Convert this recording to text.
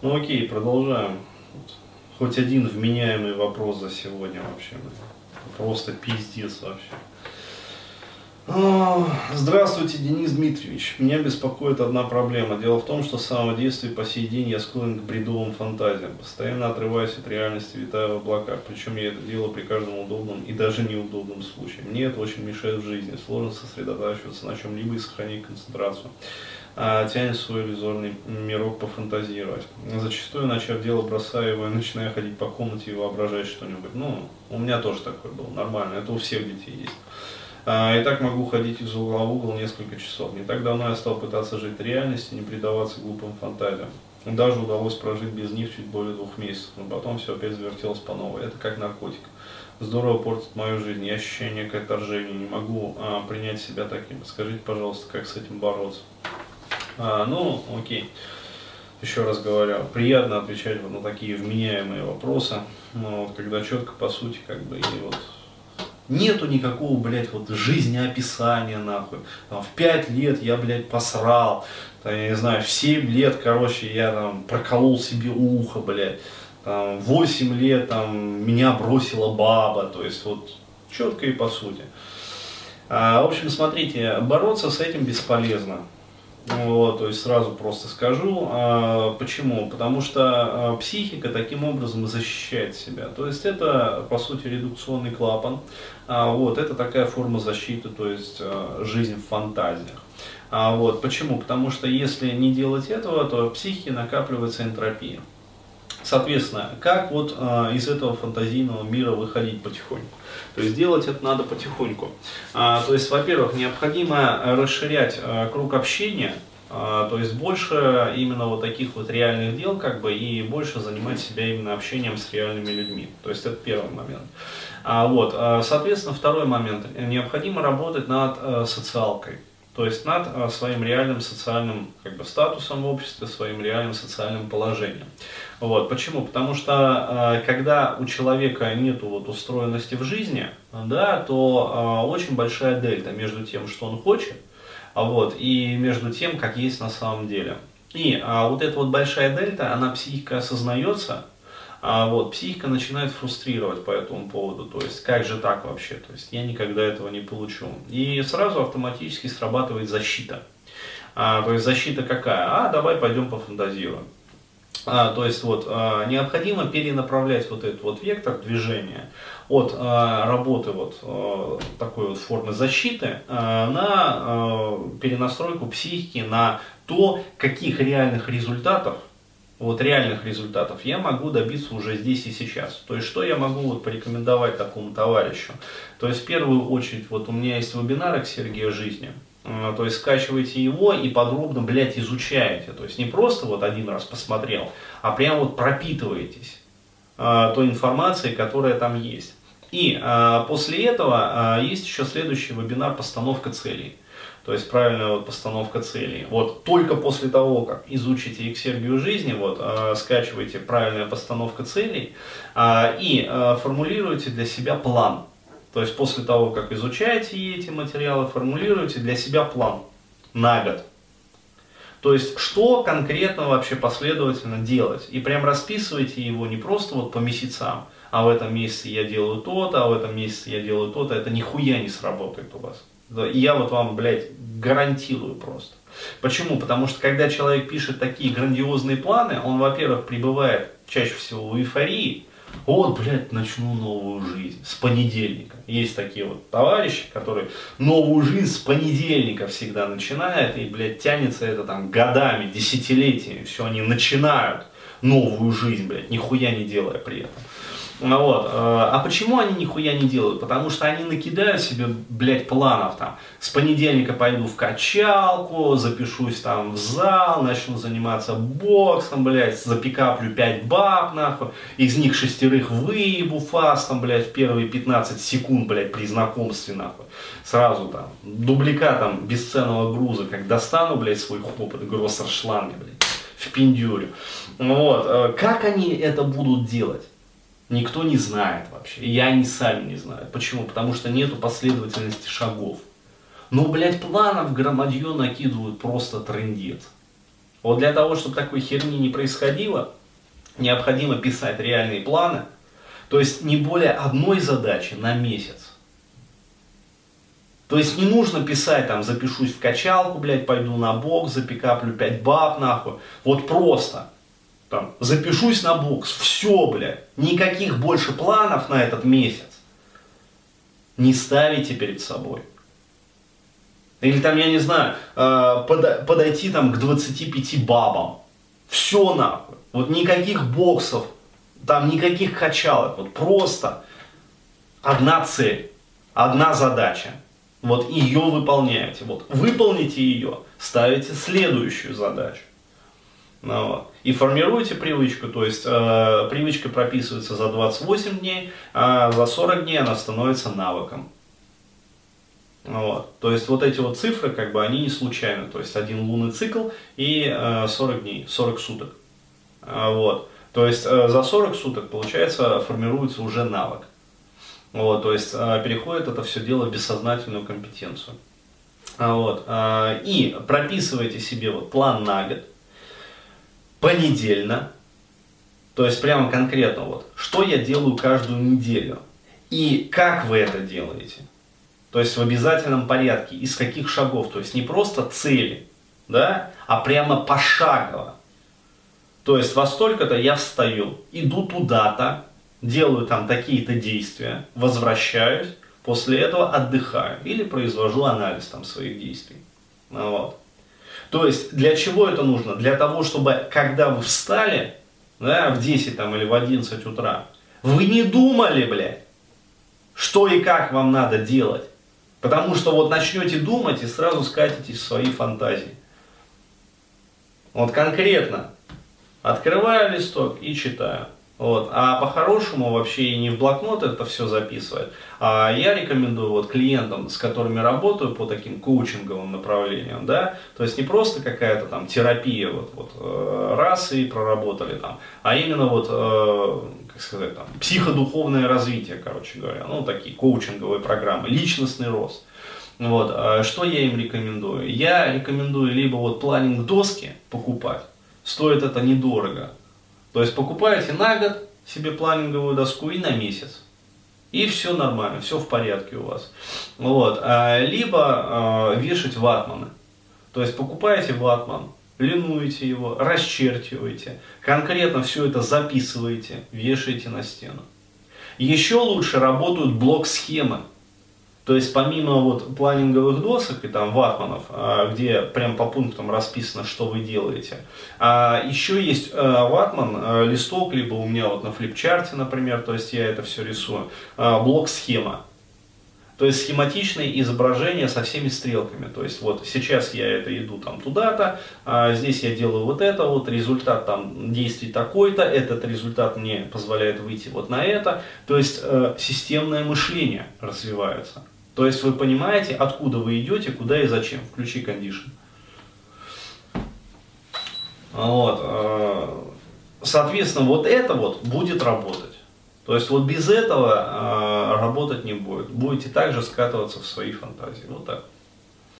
Ну окей, продолжаем. Хоть один вменяемый вопрос за сегодня вообще. Просто пиздец вообще. А, здравствуйте, Денис Дмитриевич. Меня беспокоит одна проблема. Дело в том, что с самого детства и по сей день я склонен к бредовым фантазиям. Постоянно отрываюсь от реальности, витаю в облаках. Причем я это делаю при каждом удобном и даже неудобном случае. Мне это очень мешает в жизни. Сложно сосредотачиваться на чем-либо и сохранить концентрацию. А, тянет свой иллюзорный мирок пофантазировать. Зачастую, начав дело, бросаю его и начинаю ходить по комнате и воображать что-нибудь. Ну, у меня тоже такое было, нормально. Это у всех детей есть. А, и так могу ходить из угла в угол несколько часов. Не так давно я стал пытаться жить в реальности, не предаваться глупым фантазиям. Даже удалось прожить без них чуть более двух месяцев, но потом все опять завертелось по новой. Это как наркотик. Здорово портит мою жизнь. Я ощущаю некое отторжение, не могу а, принять себя таким. Скажите, пожалуйста, как с этим бороться? А, ну, окей. Еще раз говорю, приятно отвечать вот на такие вменяемые вопросы, но вот когда четко, по сути, как бы, и вот Нету никакого, блядь, вот жизнеописания, нахуй. Там, в 5 лет я, блядь, посрал. Там, я не знаю, в 7 лет, короче, я там проколол себе ухо, блядь. Там, 8 лет там меня бросила баба. То есть вот четко и по сути. А, в общем, смотрите, бороться с этим бесполезно. Вот, то есть сразу просто скажу. А, почему? Потому что а, психика таким образом защищает себя. То есть это, по сути, редукционный клапан. А, вот, это такая форма защиты, то есть а, жизнь в фантазиях. А, вот, почему? Потому что если не делать этого, то в психике накапливается энтропия. Соответственно, как вот э, из этого фантазийного мира выходить потихоньку? То есть делать это надо потихоньку. А, то есть, во-первых, необходимо расширять а, круг общения, а, то есть больше именно вот таких вот реальных дел, как бы, и больше занимать себя именно общением с реальными людьми. То есть это первый момент. А, вот, соответственно, второй момент. Необходимо работать над социалкой. То есть над своим реальным социальным как бы, статусом в обществе, своим реальным социальным положением. Вот. Почему? Потому что э, когда у человека нет вот устроенности в жизни, да, то э, очень большая дельта между тем, что он хочет, а вот, и между тем, как есть на самом деле. И а, вот эта вот большая дельта, она психика осознается, а вот психика начинает фрустрировать по этому поводу, то есть как же так вообще, то есть я никогда этого не получу. И сразу автоматически срабатывает защита. А, то есть защита какая? А, давай пойдем пофантазируем. А, то есть вот, а, необходимо перенаправлять вот этот вот вектор движения от а, работы вот а, такой вот формы защиты а, на а, перенастройку психики на то, каких реальных результатов вот реальных результатов я могу добиться уже здесь и сейчас. То есть, что я могу вот порекомендовать такому товарищу? То есть, в первую очередь, вот у меня есть вебинары к Сергею жизни. Э, то есть скачиваете его и подробно, блядь, изучаете. То есть не просто вот один раз посмотрел, а прям вот пропитываетесь э, той информацией, которая там есть. И э, после этого э, есть еще следующий вебинар «Постановка целей». То есть правильная вот постановка целей. Вот только после того, как изучите эксергию жизни, вот, э, скачивайте правильная постановка целей э, и э, формулируйте для себя план. То есть после того, как изучаете эти материалы, формулируете для себя план на год. То есть, что конкретно вообще последовательно делать. И прям расписывайте его не просто вот по месяцам, а в этом месяце я делаю то-то, а в этом месяце я делаю то-то. Это нихуя не сработает у вас. Я вот вам, блядь, гарантирую просто. Почему? Потому что когда человек пишет такие грандиозные планы, он, во-первых, пребывает чаще всего в эйфории, вот, блядь, начну новую жизнь с понедельника. Есть такие вот товарищи, которые новую жизнь с понедельника всегда начинают, и, блядь, тянется это там годами, десятилетиями, все, они начинают новую жизнь, блядь, нихуя не делая при этом. Ну вот. Э, а почему они нихуя не делают? Потому что они накидают себе, блядь, планов там. С понедельника пойду в качалку, запишусь там в зал, начну заниматься боксом, блядь, запикаплю 5 баб, нахуй. Из них шестерых выебу фастом, блядь, в первые 15 секунд, блядь, при знакомстве, нахуй. Сразу там, дубликатом бесценного груза, как достану, блядь, свой хопот, гроссершланги, блядь, в пиндюрю. Вот. Э, как они это будут делать? Никто не знает вообще. И они сами не знают. Почему? Потому что нету последовательности шагов. Но, блядь, планов громадье накидывают просто трендец. Вот для того, чтобы такой херни не происходило, необходимо писать реальные планы, то есть не более одной задачи на месяц. То есть не нужно писать, там, запишусь в качалку, блядь, пойду на бокс, запикаплю 5 баб, нахуй. Вот просто. Там, запишусь на бокс, все, блядь. Никаких больше планов на этот месяц. Не ставите перед собой. Или там, я не знаю, э, подойти там к 25 бабам. Все нахуй. Вот никаких боксов, там никаких качалок. Вот просто одна цель, одна задача. Вот ее выполняете. Вот выполните ее, ставите следующую задачу. Ну. И формируете привычку, то есть э, привычка прописывается за 28 дней, а за 40 дней она становится навыком. Вот. То есть вот эти вот цифры, как бы, они не случайны. То есть один лунный цикл и э, 40 дней, 40 суток. А, вот. То есть э, за 40 суток, получается, формируется уже навык. Вот, то есть э, переходит это все дело в бессознательную компетенцию. А, вот. Э, и прописывайте себе вот план на год, понедельно, то есть прямо конкретно вот, что я делаю каждую неделю и как вы это делаете. То есть в обязательном порядке, из каких шагов, то есть не просто цели, да, а прямо пошагово. То есть во столько-то я встаю, иду туда-то, делаю там такие-то действия, возвращаюсь, после этого отдыхаю или произвожу анализ там своих действий. Ну вот. То есть для чего это нужно? Для того, чтобы когда вы встали, да, в 10 там, или в 11 утра, вы не думали, блядь, что и как вам надо делать. Потому что вот начнете думать и сразу скатитесь в свои фантазии. Вот конкретно открываю листок и читаю. Вот. А по-хорошему вообще и не в блокнот это все записывать. А я рекомендую вот клиентам, с которыми работаю по таким коучинговым направлениям, да, то есть не просто какая-то там терапия, вот, вот э, раз и проработали там, а именно вот, э, как сказать, там, психодуховное развитие, короче говоря, ну, такие коучинговые программы, личностный рост. Вот, а что я им рекомендую? Я рекомендую либо вот планинг доски покупать, стоит это недорого, то есть покупаете на год себе планинговую доску и на месяц. И все нормально, все в порядке у вас. Вот. А, либо э, вешать ватманы. То есть покупаете ватман, линуете его, расчерчиваете, конкретно все это записываете, вешаете на стену. Еще лучше работают блок-схемы. То есть помимо вот планинговых досок и там ватманов, а, где прям по пунктам расписано, что вы делаете, а еще есть а, ватман, а, листок, либо у меня вот на флипчарте, например, то есть я это все рисую, блок-схема. То есть схематичное изображение со всеми стрелками. То есть вот сейчас я это иду там туда-то, а здесь я делаю вот это, вот результат там действий такой-то, этот результат мне позволяет выйти вот на это. То есть э, системное мышление развивается. То есть вы понимаете, откуда вы идете, куда и зачем. Включи кондишн. Вот. Э, соответственно, вот это вот будет работать. То есть вот без этого э, работать не будет. Будете также скатываться в свои фантазии. Вот так.